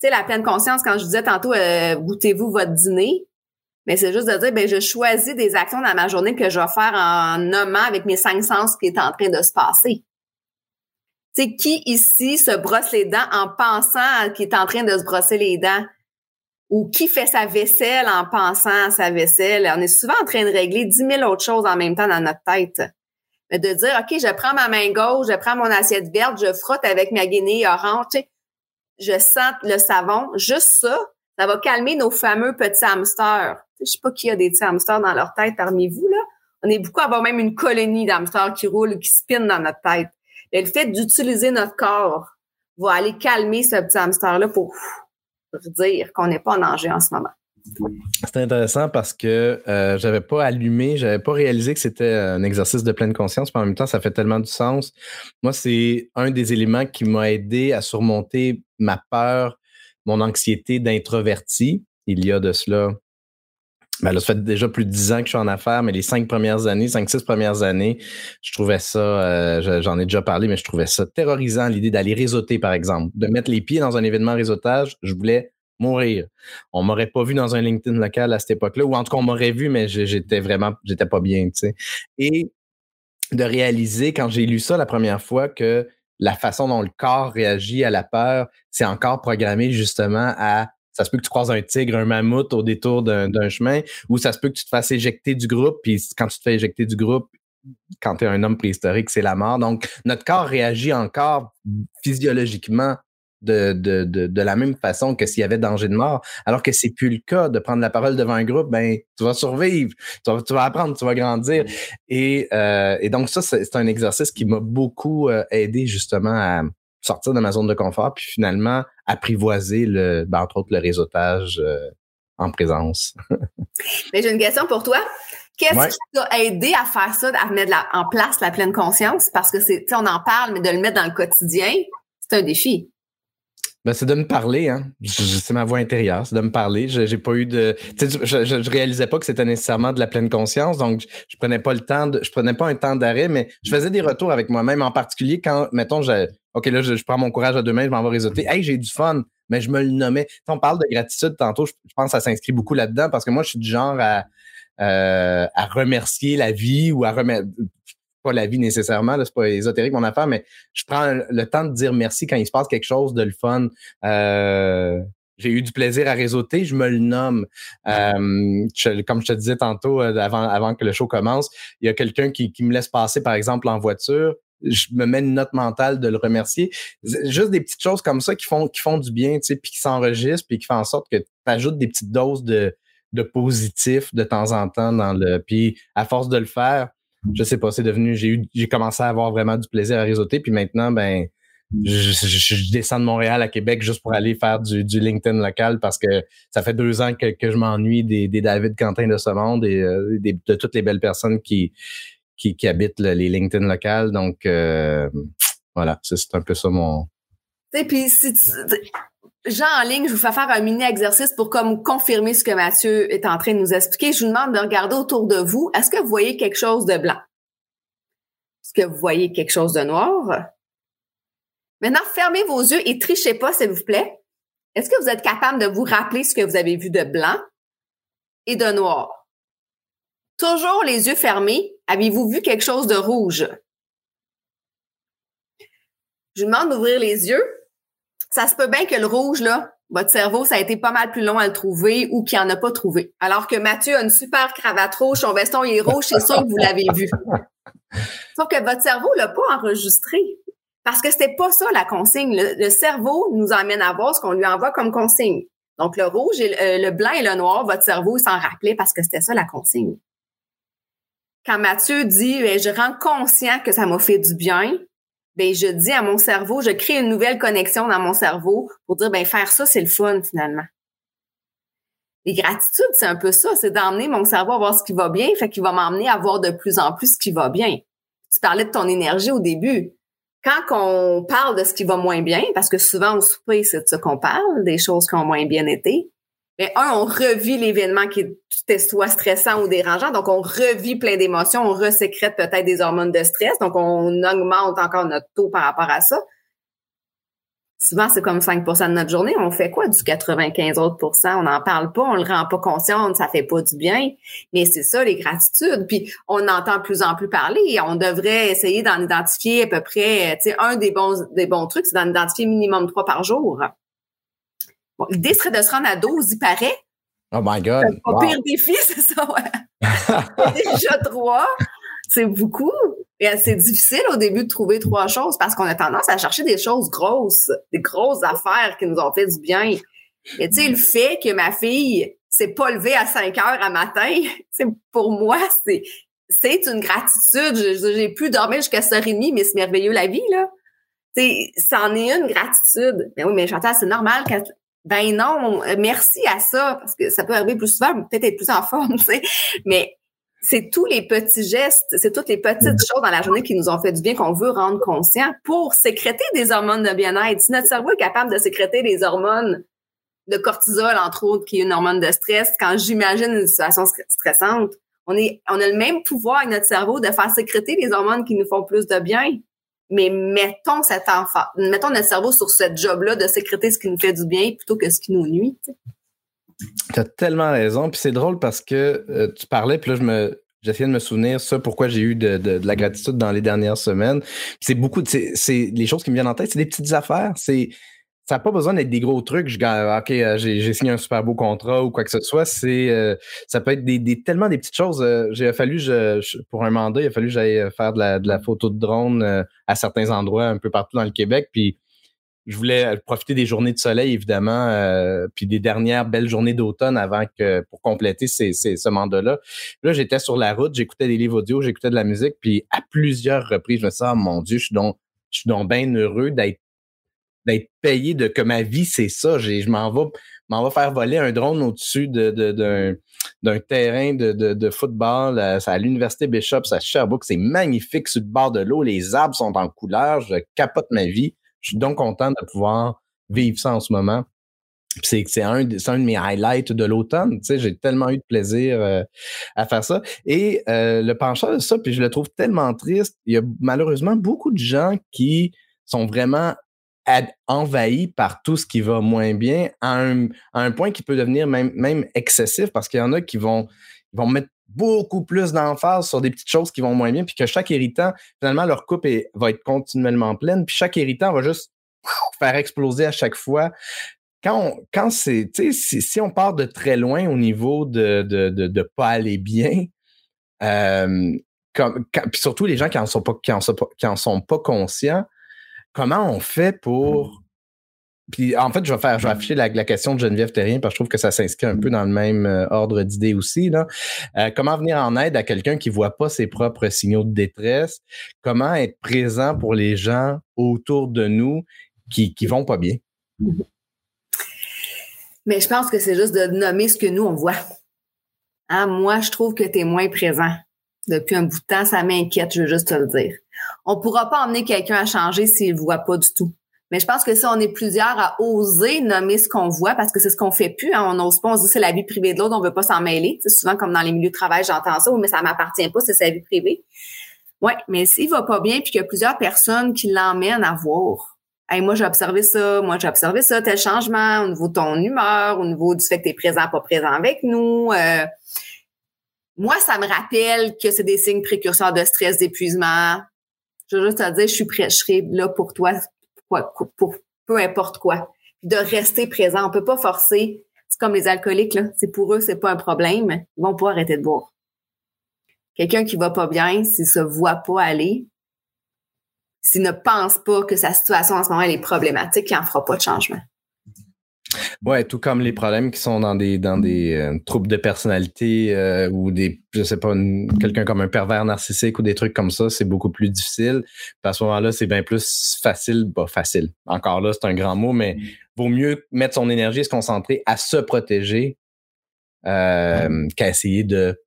Tu sais, la pleine conscience, quand je disais tantôt, euh, goûtez-vous votre dîner, mais c'est juste de dire, ben je choisis des actions dans ma journée que je vais faire en nommant avec mes cinq sens ce qui est en train de se passer. Sais, qui ici se brosse les dents en pensant qu'il est en train de se brosser les dents? Ou qui fait sa vaisselle en pensant à sa vaisselle? On est souvent en train de régler dix mille autres choses en même temps dans notre tête de dire, OK, je prends ma main gauche, je prends mon assiette verte, je frotte avec ma guinée orange, je sens le savon. Juste ça, ça va calmer nos fameux petits hamsters. Je sais pas qui a des petits hamsters dans leur tête parmi vous, là. On est beaucoup à avoir même une colonie d'hamsters qui roulent, qui spinent dans notre tête. Le fait d'utiliser notre corps va aller calmer ce petit hamster-là pour dire qu'on n'est pas en danger en ce moment. C'est intéressant parce que euh, j'avais pas allumé, j'avais pas réalisé que c'était un exercice de pleine conscience, mais en même temps, ça fait tellement du sens. Moi, c'est un des éléments qui m'a aidé à surmonter ma peur, mon anxiété d'introverti. Il y a de cela. Ben là, ça fait déjà plus de dix ans que je suis en affaires, mais les cinq premières années, cinq, six premières années, je trouvais ça, euh, j'en ai déjà parlé, mais je trouvais ça terrorisant, l'idée d'aller réseauter, par exemple, de mettre les pieds dans un événement réseautage. Je voulais mourir. On m'aurait pas vu dans un LinkedIn local à cette époque-là, ou en tout cas, on m'aurait vu, mais j'étais vraiment, j'étais pas bien, tu sais. Et de réaliser, quand j'ai lu ça la première fois, que la façon dont le corps réagit à la peur, c'est encore programmé justement à ça se peut que tu croises un tigre, un mammouth au détour d'un chemin, ou ça se peut que tu te fasses éjecter du groupe, puis quand tu te fais éjecter du groupe, quand tu es un homme préhistorique, c'est la mort. Donc, notre corps réagit encore physiologiquement de, de, de, de, la même façon que s'il y avait danger de mort, alors que c'est plus le cas de prendre la parole devant un groupe, ben tu vas survivre, tu vas, tu vas apprendre, tu vas grandir. Et, euh, et donc ça, c'est un exercice qui m'a beaucoup euh, aidé justement à sortir de ma zone de confort, puis finalement apprivoiser le, ben, entre autres le réseautage euh, en présence. Mais j'ai une question pour toi. Qu'est-ce qui t'a aidé à faire ça, à mettre en place la pleine conscience? Parce que c'est, on en parle, mais de le mettre dans le quotidien, c'est un défi. Ben, c'est de me parler, hein. C'est ma voix intérieure, c'est de me parler. J'ai pas eu de. Je, je, réalisais pas que c'était nécessairement de la pleine conscience, donc je, prenais pas le temps de. Je prenais pas un temps d'arrêt, mais je faisais des retours avec moi-même, en particulier quand, mettons, j'ai. OK, là, je, prends mon courage à deux mains, je m'en vais réseauter. Hey, j'ai du fun, mais je me le nommais. on parle de gratitude tantôt, je, pense que ça s'inscrit beaucoup là-dedans parce que moi, je suis du genre à, euh, à remercier la vie ou à remercier pas la vie nécessairement, c'est pas ésotérique mon affaire, mais je prends le temps de dire merci quand il se passe quelque chose de le fun. Euh, j'ai eu du plaisir à réseauter, je me le nomme. Euh, comme je te disais tantôt, euh, avant, avant que le show commence, il y a quelqu'un qui, me laisse passer, par exemple, en voiture. Je me mets une note mentale de le remercier. Juste des petites choses comme ça qui font, qui font du bien, tu sais, puis qui s'enregistrent, puis qui font en sorte que tu ajoutes des petites doses de, de positif de temps en temps dans le. Puis à force de le faire, je sais pas, c'est devenu, j'ai eu, j'ai commencé à avoir vraiment du plaisir à réseauter, puis maintenant, ben, je, descends de Montréal à Québec juste pour aller faire du, du LinkedIn local parce que ça fait deux ans que, que je m'ennuie des, des, David Quentin de ce monde et euh, de toutes les belles personnes qui, qui, qui habitent les LinkedIn locales. Donc, euh, voilà, c'est un peu ça mon. Et puis, si Jean en ligne, je vous fais faire un mini exercice pour comme confirmer ce que Mathieu est en train de nous expliquer. Je vous demande de regarder autour de vous. Est-ce que vous voyez quelque chose de blanc? Est-ce que vous voyez quelque chose de noir? Maintenant, fermez vos yeux et trichez pas, s'il vous plaît. Est-ce que vous êtes capable de vous rappeler ce que vous avez vu de blanc et de noir? Toujours les yeux fermés. Avez-vous vu quelque chose de rouge? Je vous demande d'ouvrir les yeux ça se peut bien que le rouge, là, votre cerveau, ça a été pas mal plus long à le trouver ou qu'il en a pas trouvé. Alors que Mathieu a une super cravate rouge, son veston il est rouge, c'est sûr que vous l'avez vu. Sauf que votre cerveau l'a pas enregistré. Parce que c'était pas ça la consigne. Le, cerveau nous amène à voir ce qu'on lui envoie comme consigne. Donc le rouge, et le, blanc et le noir, votre cerveau s'en rappelait parce que c'était ça la consigne. Quand Mathieu dit ben, je rends conscient que ça m'a fait du bien, ben je dis à mon cerveau, je crée une nouvelle connexion dans mon cerveau pour dire ben faire ça c'est le fun finalement. Les gratitudes, c'est un peu ça, c'est d'emmener mon cerveau à voir ce qui va bien, fait qu'il va m'emmener à voir de plus en plus ce qui va bien. Tu parlais de ton énergie au début. Quand on parle de ce qui va moins bien, parce que souvent au souper, c'est de ça qu'on parle, des choses qui ont moins bien été, mais un, on revit l'événement qui était soit stressant ou dérangeant, donc on revit plein d'émotions, on resécrète peut-être des hormones de stress, donc on augmente encore notre taux par rapport à ça souvent c'est comme 5% de notre journée. On fait quoi du 95 autres On n'en parle pas, on le rend pas conscient, ça fait pas du bien. Mais c'est ça les gratitudes. Puis on entend de plus en plus parler. On devrait essayer d'en identifier à peu près. Tu sais, un des bons des bons trucs, c'est d'en identifier minimum trois par jour. Bon, l'idée serait de se rendre à 12, il paraît. Oh my God. C'est pas pire défi, c'est ça, ouais. Déjà trois c'est beaucoup. Et c'est difficile au début de trouver trois choses parce qu'on a tendance à chercher des choses grosses, des grosses affaires qui nous ont fait du bien. Et tu sais, le fait que ma fille s'est pas levée à 5 heures à matin, c'est pour moi, c'est c'est une gratitude. J'ai pu dormir jusqu'à 6h30, mais c'est merveilleux la vie, là. Tu sais, c'en est une gratitude. Mais oui, mais Chantal, c'est normal que ben non, merci à ça, parce que ça peut arriver plus souvent, peut-être être plus en forme, tu sais. Mais c'est tous les petits gestes, c'est toutes les petites choses dans la journée qui nous ont fait du bien qu'on veut rendre conscient pour sécréter des hormones de bien-être. Si notre cerveau est capable de sécréter des hormones de cortisol, entre autres, qui est une hormone de stress, quand j'imagine une situation stressante, on est, on a le même pouvoir avec notre cerveau de faire sécréter les hormones qui nous font plus de bien. Mais mettons cet enfant, mettons notre cerveau sur ce job-là de sécréter ce qui nous fait du bien plutôt que ce qui nous nuit. Tu as tellement raison. Puis c'est drôle parce que euh, tu parlais, puis là, je me. J'essayais de me souvenir ça, pourquoi j'ai eu de, de, la gratitude dans les dernières semaines. C'est beaucoup, c'est les choses qui me viennent en tête, c'est des petites affaires. C'est ça n'a pas besoin d'être des gros trucs. Je, ok, euh, j'ai signé un super beau contrat ou quoi que ce soit. C'est, euh, ça peut être des, tellement des petites choses. j'ai fallu, je, pour un mandat, il a fallu que j'aille faire de la, de la photo de drone à certains endroits un peu partout dans le Québec. Puis je voulais euh, profiter des journées de soleil, évidemment, euh, puis des dernières belles journées d'automne avant que pour compléter ces, ces, ce mandat-là. Là, j'étais sur la route, j'écoutais des livres audio, j'écoutais de la musique, puis à plusieurs reprises, je me suis dit, oh, mon Dieu, je suis donc, je suis donc bien heureux d'être d'être payé de que ma vie, c'est ça. je m'en vais, m'en faire voler un drone au-dessus de, d'un, d'un terrain de, de, de football à, à l'Université Bishop, à Sherbrooke. C'est magnifique sur le bord de l'eau. Les arbres sont en couleur. Je capote ma vie. Je suis donc content de pouvoir vivre ça en ce moment. C'est un, un de mes highlights de l'automne. Tu sais, j'ai tellement eu de plaisir euh, à faire ça. Et euh, le penchant de ça, puis je le trouve tellement triste. Il y a malheureusement beaucoup de gens qui sont vraiment envahis par tout ce qui va moins bien à un, point qui peut devenir même, même excessif parce qu'il y en a qui vont, vont mettre beaucoup plus d'emphase sur des petites choses qui vont moins bien, puis que chaque irritant, finalement, leur coupe va être continuellement pleine, puis chaque irritant va juste faire exploser à chaque fois. Quand, quand c'est, si, on part de très loin au niveau de de, de, pas aller bien, euh, puis surtout les gens qui en sont sont qui en sont pas conscients, comment on fait pour puis en fait, je vais faire, je vais afficher la, question de Geneviève Terrien parce que je trouve que ça s'inscrit un peu dans le même euh, ordre d'idée aussi. Là. Euh, comment venir en aide à quelqu'un qui voit pas ses propres signaux de détresse? Comment être présent pour les gens autour de nous qui, qui vont pas bien? Mais je pense que c'est juste de nommer ce que nous, on voit. Hein, moi, je trouve que tu es moins présent. Depuis un bout de temps, ça m'inquiète, je veux juste te le dire. On pourra pas emmener quelqu'un à changer s'il voit pas du tout. Mais je pense que si on est plusieurs à oser nommer ce qu'on voit, parce que c'est ce qu'on fait plus, hein, on n'ose pas, on se dit c'est la vie privée de l'autre, on veut pas s'en mêler. C'est souvent comme dans les milieux de travail, j'entends ça, mais ça m'appartient pas, c'est sa vie privée. Ouais, mais s'il va pas bien, puis qu'il y a plusieurs personnes qui l'emmènent à voir. Hey, moi, j'ai observé ça, moi, j'ai observé ça, tel changement au niveau de ton humeur, au niveau du fait que tu es présent, pas présent avec nous. Euh, moi, ça me rappelle que c'est des signes précurseurs de stress, d'épuisement. Je veux juste te dire, je suis prêt, là pour toi pour peu importe quoi. De rester présent. On peut pas forcer. C'est comme les alcooliques, là. C'est pour eux, c'est pas un problème. Ils vont pas arrêter de boire. Quelqu'un qui va pas bien, s'il se voit pas aller, s'il ne pense pas que sa situation en ce moment est problématique, il n'en fera pas de changement. Ouais, tout comme les problèmes qui sont dans des dans des euh, troubles de personnalité euh, ou des je sais pas quelqu'un comme un pervers narcissique ou des trucs comme ça, c'est beaucoup plus difficile. Puis à ce moment-là, c'est bien plus facile, pas facile. Encore là, c'est un grand mot, mais vaut mieux mettre son énergie et se concentrer à se protéger euh, qu'à essayer de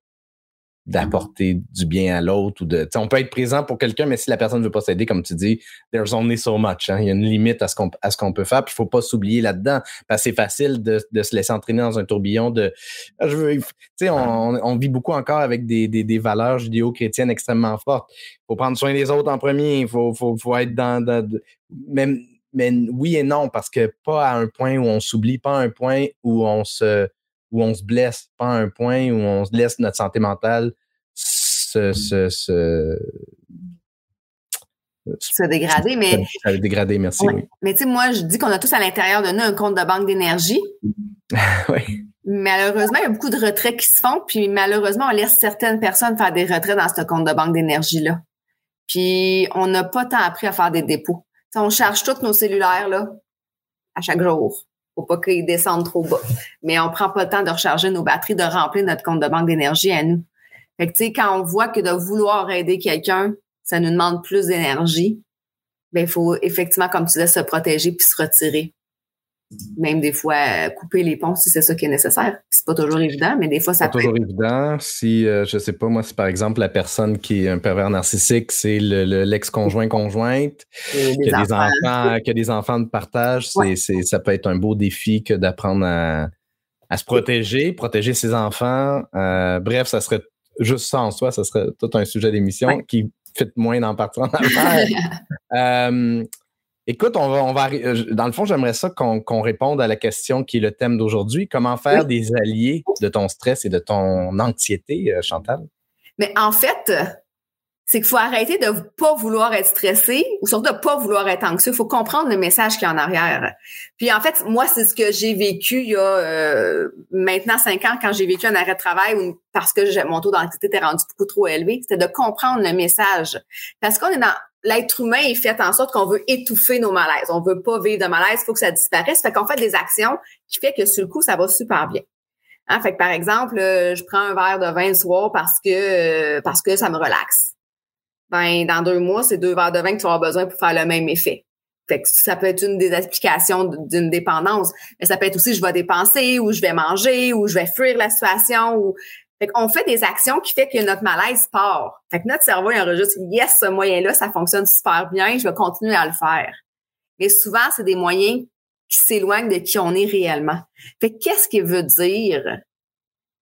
d'apporter du bien à l'autre ou de on peut être présent pour quelqu'un mais si la personne ne veut pas s'aider comme tu dis there's only so much hein. il y a une limite à ce qu'on peut faire puis il faut pas s'oublier là-dedans parce que c'est facile de, de, se laisser entraîner dans un tourbillon de ah, je veux tu sais on, on, vit beaucoup encore avec des, des, des valeurs judéo-chrétiennes extrêmement fortes il faut prendre soin des autres en premier il faut, faut, faut être dans, dans même mais oui et non parce que pas à un point où on s'oublie pas à un point où on se où on se blesse, pas à un point où on se laisse notre santé mentale se, se, se, se dégrader, mais. Se dégrader, merci. Oui. Mais tu sais, moi, je dis qu'on a tous à l'intérieur de nous un compte de banque d'énergie. oui. Malheureusement, il y a beaucoup de retraits qui se font, puis malheureusement, on laisse certaines personnes faire des retraits dans ce compte de banque d'énergie-là. Puis on n'a pas tant appris à faire des dépôts. on charge tous nos cellulaires là, à chaque jour faut pas qu'ils descendent trop bas. Mais on prend pas le temps de recharger nos batteries, de remplir notre compte de banque d'énergie à nous. Tu sais, quand on voit que de vouloir aider quelqu'un, ça nous demande plus d'énergie, ben, il faut effectivement, comme tu disais, se protéger puis se retirer même des fois euh, couper les ponts si c'est ça qui est nécessaire. C'est pas toujours évident, mais des fois ça peut. Pas toujours évident. Si euh, je sais pas moi, si par exemple la personne qui est un pervers narcissique, c'est l'ex-conjoint conjointe, qui a des enfants, qui a des enfants de partage, c'est, ça peut être un beau défi que d'apprendre à, à se protéger, protéger ses enfants. Euh, bref, ça serait juste ça en soi, ça serait tout un sujet d'émission qui fait moins d'en partir en affaires. euh, Écoute, on va, on va, euh, dans le fond, j'aimerais ça qu'on réponde à la question qui est le thème d'aujourd'hui. Comment faire des alliés de ton stress et de ton anxiété, euh, Chantal? Mais en fait, c'est qu'il faut arrêter de pas vouloir être stressé ou surtout de pas vouloir être anxieux. Il faut comprendre le message qui est en arrière. Puis en fait, moi, c'est ce que j'ai vécu il y a euh, maintenant cinq ans quand j'ai vécu un arrêt de travail ou parce que mon taux d'anxiété était rendu beaucoup trop élevé. C'était de comprendre le message. Parce qu'on est dans l'être humain est fait en sorte qu'on veut étouffer nos malaises. On veut pas vivre de malaise, il faut que ça disparaisse. Fait qu'on fait des actions qui fait que sur le coup, ça va super bien. Hein? Fait que par exemple, euh, je prends un verre de vin le soir parce que euh, parce que ça me relaxe. Ben, dans deux mois, c'est deux verres de vin que tu vas avoir besoin pour faire le même effet. Fait que ça peut être une des explications d'une dépendance, mais ça peut être aussi je vais dépenser ou je vais manger ou je vais fuir la situation ou fait qu'on fait des actions qui fait que notre malaise part. Fait que notre cerveau il enregistre yes, ce moyen-là, ça fonctionne super bien, je vais continuer à le faire. Mais souvent, c'est des moyens qui s'éloignent de qui on est réellement. Fait qu'est-ce qu'il veut dire?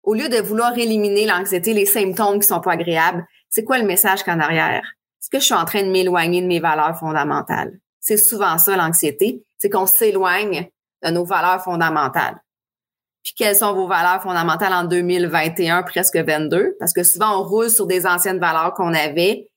Au lieu de vouloir éliminer l'anxiété, les symptômes qui sont pas agréables, c'est quoi le message qu'en arrière? Est-ce que je suis en train de m'éloigner de mes valeurs fondamentales? C'est souvent ça, l'anxiété. C'est qu'on s'éloigne de nos valeurs fondamentales puis quelles sont vos valeurs fondamentales en 2021, presque 22, parce que souvent on roule sur des anciennes valeurs qu'on avait,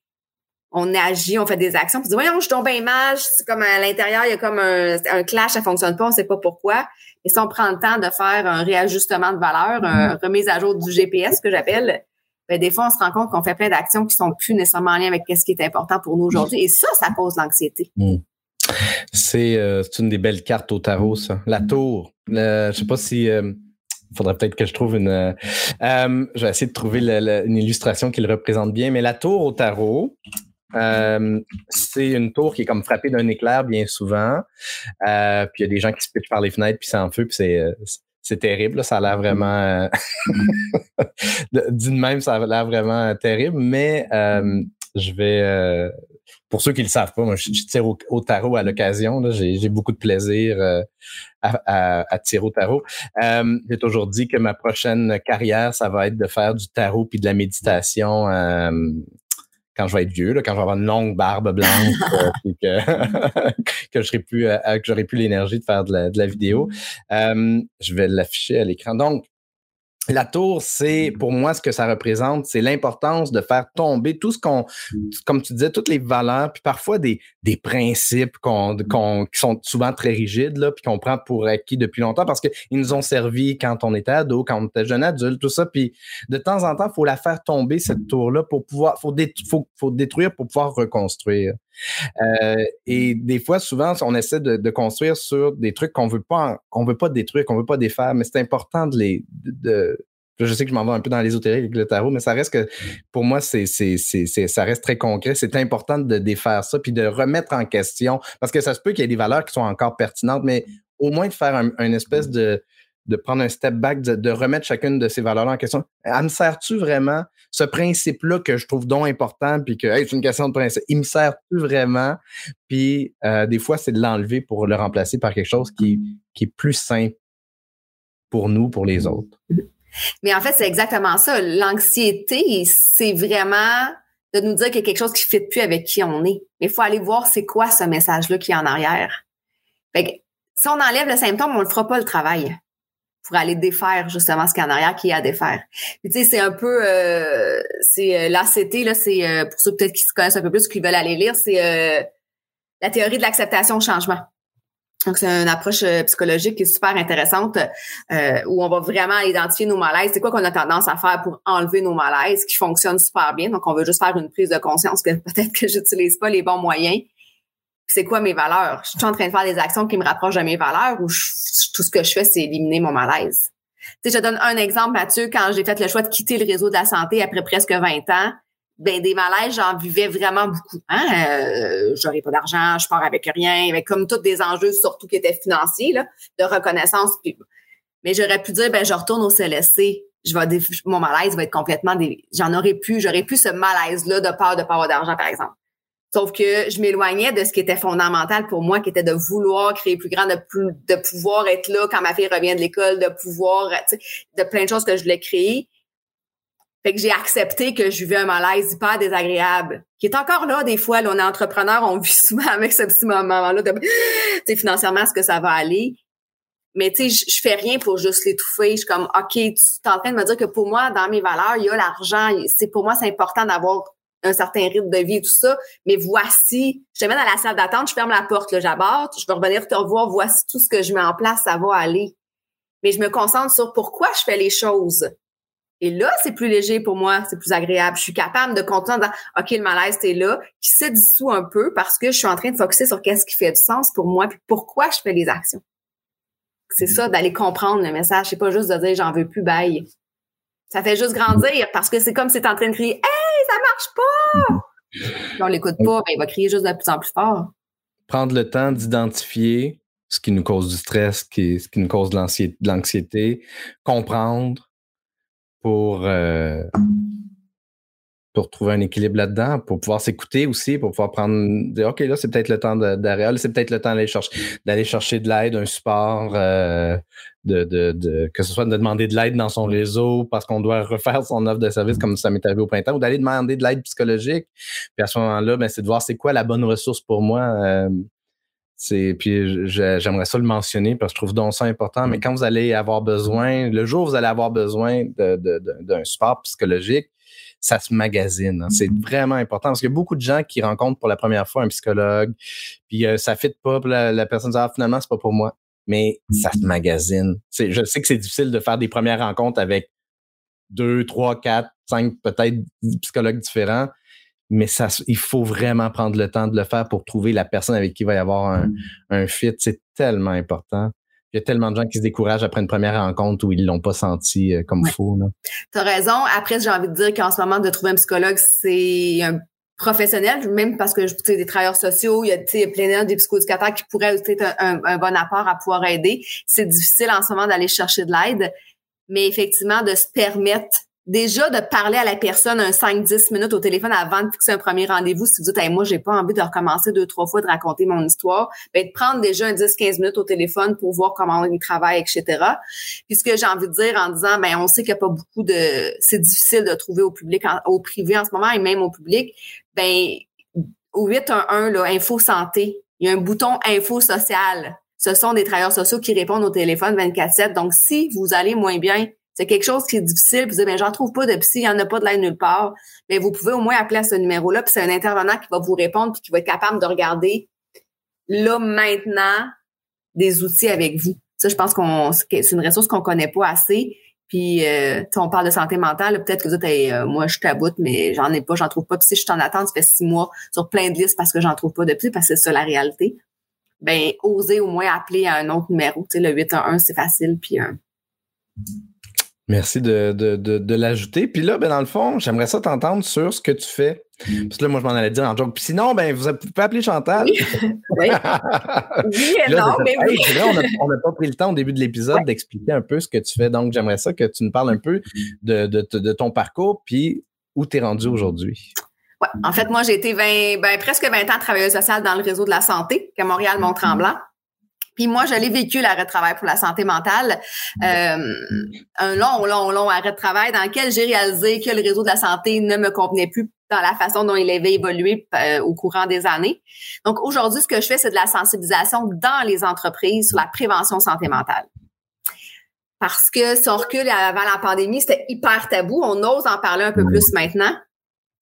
on agit, on fait des actions, puis on dit voyons, je tombe bien mal, c'est comme à l'intérieur, il y a comme un, un, clash, ça fonctionne pas, on sait pas pourquoi. Et si on prend le temps de faire un réajustement de valeur, une mm-hmm. remise à jour du GPS que j'appelle, ben, des fois on se rend compte qu'on fait plein d'actions qui sont plus nécessairement en lien avec ce qui est important pour nous aujourd'hui, et ça, ça cause l'anxiété. Mm. C'est euh, une des belles cartes au tarot, ça. La tour. Je je sais pas si. Euh, il faudrait peut-être que je trouve une. Euh, je vais essayer de trouver une illustration qui le représente bien. Mais la tour au tarot, c'est une tour qui est comme frappée d'un éclair bien souvent. puis il y a des gens qui se pitchent par les fenêtres, puis c'est en feu, puis c'est. c'est terrible, ça a l'air vraiment. D'une même, ça a l'air vraiment terrible, mais je vais pour ceux qui le savent pas, moi, je, tire au, tarot à l'occasion. J'ai beaucoup de plaisir euh, à, tirer au tarot. Euh, j'ai toujours dit que ma prochaine carrière, ça va être de faire du tarot puis de la méditation euh, quand je vais être vieux, là, quand je vais avoir une longue barbe blanche, que, que plus, j'aurai plus l'énergie de faire de la, de la vidéo. je vais l'afficher à l'écran. Donc, la tour, c'est pour moi ce que ça représente, c'est l'importance de faire tomber tout ce qu'on, comme tu disais, toutes les valeurs, puis parfois des, des principes qu'on, qu'on, qui sont souvent très rigides, là, puis qu'on prend pour acquis depuis longtemps parce qu'ils nous ont servi quand on était ado, quand on était jeune adulte, tout ça. Puis de temps en temps, il faut la faire tomber, cette tour-là, pour pouvoir, faut, faut, faut détruire pour pouvoir reconstruire. Euh, et des fois, souvent, on essaie de, construire sur des trucs qu'on veut pas, qu'on veut pas détruire, qu'on veut pas défaire, mais c'est important de les, de, je sais que je m'en vais un peu dans l'ésotérique avec le tarot, mais ça reste que, pour moi, c'est, c'est, c'est, ça reste très concret. C'est important de défaire ça puis de remettre en question, parce que ça se peut qu'il y ait des valeurs qui sont encore pertinentes, mais au moins de faire un, une espèce de, de prendre un step back, de, remettre chacune de ces valeurs-là en question. Elle me sert-tu vraiment ce principe-là que je trouve donc important, puis que c'est une question de principe, il me sert-tu vraiment? Puis euh, des fois, c'est de l'enlever pour le remplacer par quelque chose qui, qui est plus simple pour nous, pour les autres. Mais en fait, c'est exactement ça. L'anxiété, c'est vraiment de nous dire qu'il y a quelque chose qui ne fit plus avec qui on est. Mais il faut aller voir c'est quoi ce message-là qui est en arrière. Fait si on enlève le symptôme, on ne fera pas le travail pour aller défaire justement ce qu'il y a en arrière qui est à défaire. Puis tu sais, c'est un peu euh, c'est euh, l'ACT là, c'est euh, pour ceux peut-être qui se connaissent un peu plus qui veulent aller lire, c'est euh, la théorie de l'acceptation au changement. Donc c'est une approche psychologique qui est super intéressante où on va vraiment identifier nos malaises, c'est quoi qu'on a tendance à faire pour enlever nos malaises qui fonctionne super bien? Donc on veut juste faire une prise de conscience que peut-être que j'utilise pas les bons moyens c'est quoi mes valeurs? Je suis en train de faire des actions qui me rapprochent de mes valeurs ou tout ce que je fais, c'est éliminer mon malaise? Tu sais, je donne un exemple, Mathieu, quand j'ai fait le choix de quitter le réseau de la santé après presque 20 ans, ben des malaises, j'en vivais vraiment beaucoup. Hein? Euh, J'aurais pas d'argent, je pars avec rien, avec comme tous des enjeux, surtout qui étaient financiers, là, de reconnaissance. Mais j'aurais pu dire, ben je retourne au CLSC. Je vais mon malaise va être complètement. J'en aurais pu, j'aurais pu ce malaise-là de peur de pas avoir d'argent, par exemple. Sauf que je m'éloignais de ce qui était fondamental pour moi, qui était de vouloir créer plus grand, de, pouvoir être là quand ma fille revient de l'école, de pouvoir, de plein de choses que je voulais créer. Fait que j'ai accepté que je vivais un malaise hyper désagréable, qui est encore là des fois. Là, on est entrepreneur, on vit souvent avec ce petit moment-là de, tu financièrement, est-ce que ça va aller? Mais tu sais, je, fais rien pour juste l'étouffer. Je suis comme, OK, tu es en train de me dire que pour moi, dans mes valeurs, il y a l'argent. C'est pour moi, c'est important d'avoir un certain rythme de vie et tout ça. Mais voici, je te mets dans la salle d'attente, je ferme la porte, là, j'aborde, je vais revenir te revoir, voici tout ce que je mets en place, ça va aller. Mais je me concentre sur pourquoi je fais les choses. Et là, c'est plus léger pour moi, c'est plus agréable. Je suis capable de continuer en disant, OK, le malaise, c'est là, qui se dissout un peu parce que je suis en train de focuser sur qu'est-ce qui fait du sens pour moi, puis pourquoi je fais les actions. C'est ça, d'aller comprendre le message. C'est pas juste de dire, j'en veux plus, bye. Ça fait juste grandir parce que c'est comme si tu en train de crier, ça marche pas! Si on l'écoute pas, ben, il va crier juste de plus en plus fort. Prendre le temps d'identifier ce qui nous cause du stress, ce qui, ce qui nous cause de l'anxiété, comprendre pour, euh, pour trouver un équilibre là-dedans, pour pouvoir s'écouter aussi, pour pouvoir prendre, dire, OK, là, c'est peut-être le temps d'arrêt, c'est peut-être le temps d'aller chercher, d'aller chercher de l'aide, un support, euh, de, de, de, que ce soit de demander de l'aide dans son réseau parce qu'on doit refaire son offre de service comme ça m'est arrivé au printemps, ou d'aller demander de l'aide psychologique. Puis à ce moment-là, ben, c'est de voir c'est quoi la bonne ressource pour moi. Euh, c'est puis j'aimerais ça le mentionner parce que je trouve donc ça important. Mais quand vous allez avoir besoin, le jour où vous allez avoir besoin d'un support psychologique, ça se magazine. Hein. C'est vraiment important parce qu'il y a beaucoup de gens qui rencontrent pour la première fois un psychologue, puis euh, ça ne fit pas, la, la personne dit ah, finalement c'est pas pour moi mais ça se magazine. je sais que c'est difficile de faire des premières rencontres avec deux, trois, quatre, cinq, peut-être psychologues différents, mais ça, il faut vraiment prendre le temps de le faire pour trouver la personne avec qui il va y avoir un, un fit. C'est tellement important. Il y a tellement de gens qui se découragent après une première rencontre où ils l'ont pas senti euh, comme il faut. Tu as raison. Après, j'ai envie de dire qu'en ce moment, de trouver un psychologue, c'est un professionnels, même parce que sais des travailleurs sociaux, il y a plein de des psychoéducateurs qui pourraient être un, un, bon apport à pouvoir aider. C'est difficile en ce moment d'aller chercher de l'aide, mais effectivement de se permettre déjà de parler à la personne un 5-10 minutes au téléphone avant de fixer un premier rendez-vous, si vous dites hey, moi j'ai pas envie de recommencer deux trois fois de raconter mon histoire, ben de prendre déjà un 10-15 minutes au téléphone pour voir comment il travaille, etc. Puis ce que j'ai envie de dire en disant ben on sait qu'il n'y a pas beaucoup de c'est difficile de trouver au public au privé en ce moment et même au public, ben au 811 là info santé, il y a un bouton info social. Ce sont des travailleurs sociaux qui répondent au téléphone 24/7. Donc si vous allez moins bien, c'est quelque chose qui est difficile, vous dites, ben, j'en trouve pas de psy, il n'y en a pas de l'aide nulle part, mais vous pouvez au moins appeler à ce numéro-là, puis c'est un intervenant qui va vous répondre, puis qui va être capable de regarder là, maintenant, des outils avec vous. Ça, je pense qu'on c'est une ressource qu'on connaît pas assez. Puis, euh, on parle de santé mentale, peut-être que vous dites, euh, moi, je taboute, mais j'en ai pas, j'en trouve pas. Puis si je suis en attente, ça fait six mois sur plein de listes parce que j'en trouve pas depuis, parce que c'est ça la réalité. Ben, osez au moins appeler à un autre numéro. Tu sais, le 811, c'est facile. Puis, euh, Merci de, de, de, de l'ajouter. Puis là, ben, dans le fond, j'aimerais ça t'entendre sur ce que tu fais. Parce que là, moi, je m'en allais dire en joke. Puis sinon, ben, vous pouvez appeler Chantal. Oui, oui. et non, mais oui. on n'a pas pris le temps au début de l'épisode d'expliquer un peu ce que tu fais. Donc, j'aimerais ça que tu nous parles un peu de, de, ton parcours, puis où tu es rendu aujourd'hui. Ouais. En fait, moi, j'ai été 20, ben, presque 20 ans travailleuse sociale dans le réseau de la santé, à Montréal-Mont-Tremblant. Puis moi, je l'ai vécu l'arrêt de travail pour la santé mentale. Euh, un long, long, long arrêt de travail dans lequel j'ai réalisé que le réseau de la santé ne me convenait plus dans la façon dont il avait évolué euh, au courant des années. Donc aujourd'hui, ce que je fais, c'est de la sensibilisation dans les entreprises sur la prévention santé mentale. Parce que si on recule avant la pandémie, c'était hyper tabou. On ose en parler un peu plus maintenant.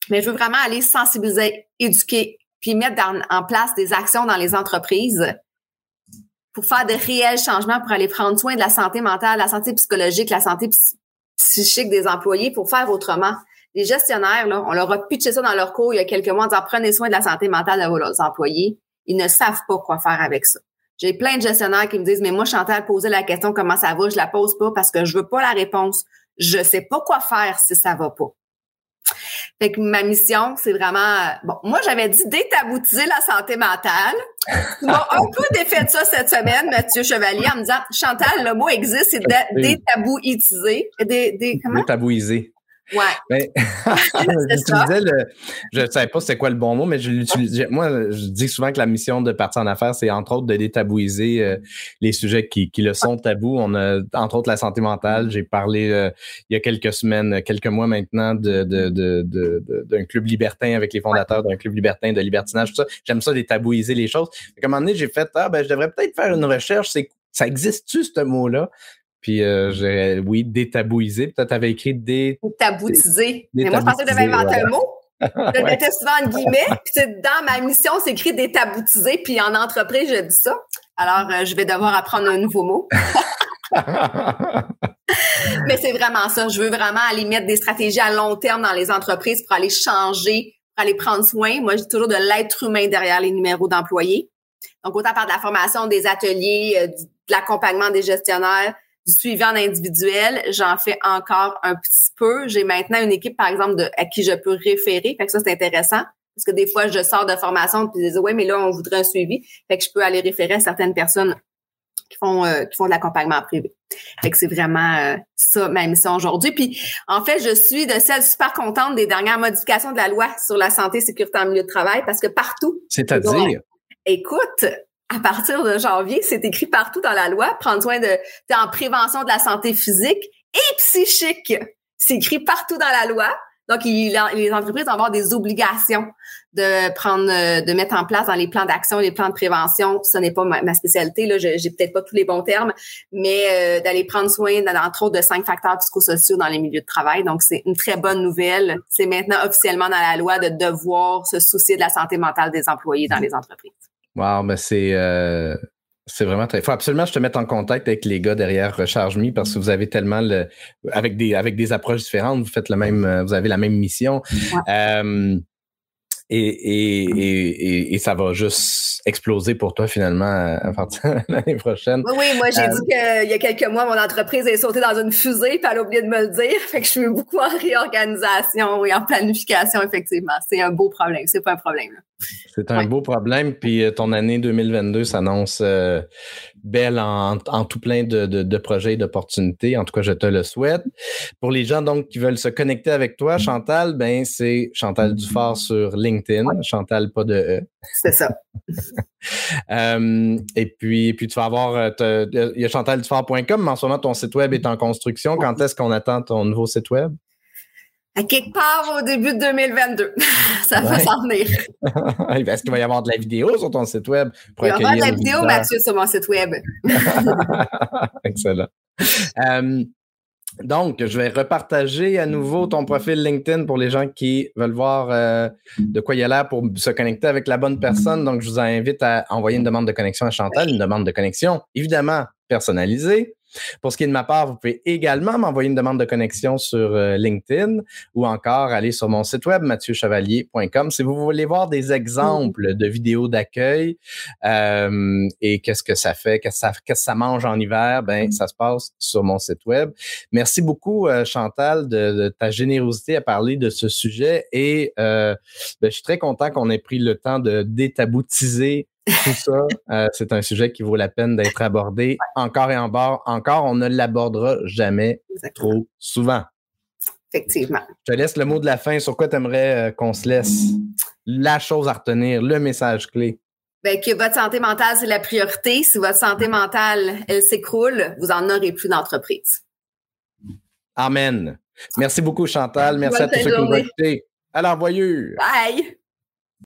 Mais je veux vraiment aller sensibiliser, éduquer, puis mettre en place des actions dans les entreprises pour faire de réels changements, pour aller prendre soin de la santé mentale, la santé psychologique, la santé psychique des employés, pour faire autrement. Les gestionnaires, là, on leur a pitché ça dans leur cours il y a quelques mois en disant prenez soin de la santé mentale de vos employés. Ils ne savent pas quoi faire avec ça. J'ai plein de gestionnaires qui me disent mais moi Chantal poser la question comment ça va, je la pose pas parce que je veux pas la réponse. Je sais pas quoi faire si ça va pas. Fait que ma mission, c'est vraiment bon. Moi, j'avais dit détaboutiser la santé mentale. M'ont un peu défait de ça cette semaine, Mathieu Chevalier, en me disant Chantal, le mot existe, c'est détabouiser. Dé, dé, comment? Détabouiser. Ouais. Mais, j'utilisais le, je ne savais pas c'était quoi le bon mot, mais je l'utilisais. Moi, je dis souvent que la mission de partir en affaires, c'est entre autres de détabouiser euh, les sujets qui, qui le sont tabous. On a, entre autres, la santé mentale. J'ai parlé euh, il y a quelques semaines, quelques mois maintenant, de, de, de, d'un club libertin avec les fondateurs d'un club libertin de libertinage, tout ça. J'aime ça détabouiser les choses. À un moment donné, j'ai fait, ah, ben, je devrais peut-être faire une recherche. C'est, ça existe-tu, ce mot-là? Puis, euh, j'ai, oui, détabouiser. Peut-être tu avais écrit. Détaboutiser. Mais moi, je pensais que tu devais inventer un mot. Je le mettais souvent en guillemets. Puis, dans ma mission, c'est écrit détaboutiser. Puis, en entreprise, je dis ça. Alors, euh, je vais devoir apprendre un nouveau mot. Mais c'est vraiment ça. Je veux vraiment aller mettre des stratégies à long terme dans les entreprises pour aller changer, pour aller prendre soin. Moi, j'ai toujours de l'être humain derrière les numéros d'employés. Donc, autant par de la formation, des ateliers, euh, de l'accompagnement des gestionnaires, du suivi en individuel, j'en fais encore un petit peu. J'ai maintenant une équipe, par exemple, de, à qui je peux référer. Fait que ça, c'est intéressant. Parce que des fois, je sors de formation puis je dis ouais, mais là, on voudrait un suivi. Fait que je peux aller référer à certaines personnes qui font euh, qui font de l'accompagnement privé. Fait que c'est vraiment euh, ça ma mission aujourd'hui. Puis en fait, je suis de celle super contente des dernières modifications de la loi sur la santé et sécurité en milieu de travail parce que partout. C'est-à-dire? Écoute, à partir de janvier, c'est écrit partout dans la loi, prendre soin de, en prévention de la santé physique et psychique. C'est écrit partout dans la loi. Donc, les entreprises vont avoir des obligations de prendre, de mettre en place dans les plans d'action, les plans de prévention. Ce n'est pas ma, spécialité, là, j'ai peut-être pas tous les bons termes, mais euh, d'aller prendre soin, entre autres, de cinq facteurs psychosociaux dans les milieux de travail. Donc, c'est une très bonne nouvelle. C'est maintenant officiellement dans la loi de devoir se soucier de la santé mentale des employés dans les entreprises. Wow, mais c'est euh, c'est vraiment très. Il faut absolument que je te mette en contact avec les gars derrière Recharge Me parce que vous avez tellement le avec des avec des approches différentes, vous faites le même, euh, vous avez la même mission. Euh, et, et, et, ça va juste exploser pour toi finalement à partir de l'année prochaine. Oui, oui, moi j'ai dit qu'il y a quelques mois, mon entreprise est sautée dans une fusée, puis elle a oublié de me le dire. Fait que je suis beaucoup en réorganisation et en planification, effectivement. C'est un beau problème, c'est pas un problème. C'est un beau problème, puis ton année 2022 s'annonce belle en, tout plein de, de, projets et d'opportunités. En tout cas, je te le souhaite. Pour les gens donc qui veulent se connecter avec toi, Chantal, ben c'est Chantal Dufort sur LinkedIn. Chantal, pas de E. C'est ça. Euh, et puis, puis tu vas avoir, euh, il y a chantaldufort.com, mais en ce moment, ton site web est en construction. Quand est-ce qu'on attend ton nouveau site web? À quelque part au début de 2022. ça va s'en venir. Est-ce qu'il va y avoir de la vidéo sur ton site web? Pour Il va y avoir de la vidéo, Mathieu, sur mon site web. Excellent. Euh, donc, je vais repartager à nouveau ton profil LinkedIn pour les gens qui veulent voir euh, de quoi il y a l'air pour se connecter avec la bonne personne. Donc, je vous invite à envoyer une demande de connexion à Chantal, une demande de connexion évidemment personnalisée. Pour ce qui est de ma part, vous pouvez également m'envoyer une demande de connexion sur euh, LinkedIn ou encore aller sur mon site web mathieuchevalier.com si vous voulez voir des exemples de vidéos d'accueil euh, et qu'est-ce que ça fait, qu'est-ce que ça, mange en hiver, ben ça se passe sur mon site web. Merci beaucoup euh, Chantal de, ta générosité à parler de ce sujet et ben, je suis très content qu'on ait pris le temps de détaboutiser tout ça, euh, c'est un sujet qui vaut la peine d'être abordé encore et encore. Encore, on ne l'abordera jamais trop souvent. Effectivement. Je te laisse le mot de la fin. Sur quoi tu aimerais euh, qu'on se laisse? La chose à retenir, le message clé? Ben, que votre santé mentale, c'est la priorité. Si votre santé mentale, elle s'écroule, vous n'en aurez plus d'entreprise. Amen. Merci beaucoup, Chantal. Merci à tous ceux qui nous ont écoutés. À l'envoyeur. Bye.